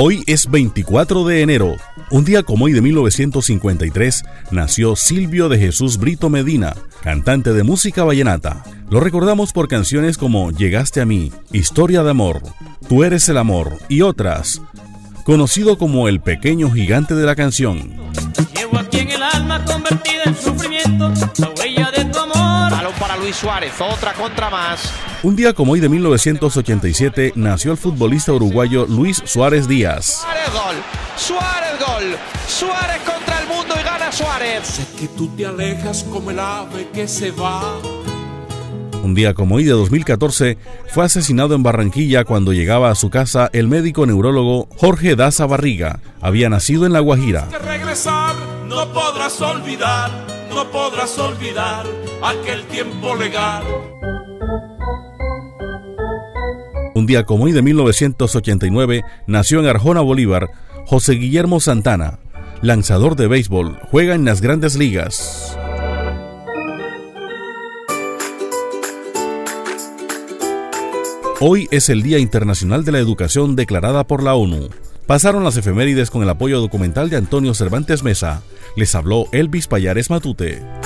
Hoy es 24 de enero. Un día como hoy de 1953 nació Silvio de Jesús Brito Medina, cantante de música vallenata. Lo recordamos por canciones como Llegaste a mí, Historia de amor, Tú eres el amor y otras. Conocido como el pequeño gigante de la canción. Llevo aquí en el alma convertida en sufrimiento la huella de tu amor. Luis Suárez, otra contra más. Un día como hoy de 1987 nació el futbolista uruguayo Luis Suárez Díaz. Suárez gol, Suárez gol, Suárez contra el mundo y gana Suárez. Sé que tú te alejas como el ave que se va. Un día como hoy de 2014 fue asesinado en Barranquilla cuando llegaba a su casa el médico neurólogo Jorge Daza Barriga. Había nacido en La Guajira. Que regresar no podrás olvidar, no podrás olvidar aquel tiempo legal. Un día como hoy de 1989 nació en Arjona, Bolívar, José Guillermo Santana, lanzador de béisbol, juega en las grandes ligas. Hoy es el Día Internacional de la Educación declarada por la ONU. Pasaron las efemérides con el apoyo documental de Antonio Cervantes Mesa. Les habló Elvis Payares Matute.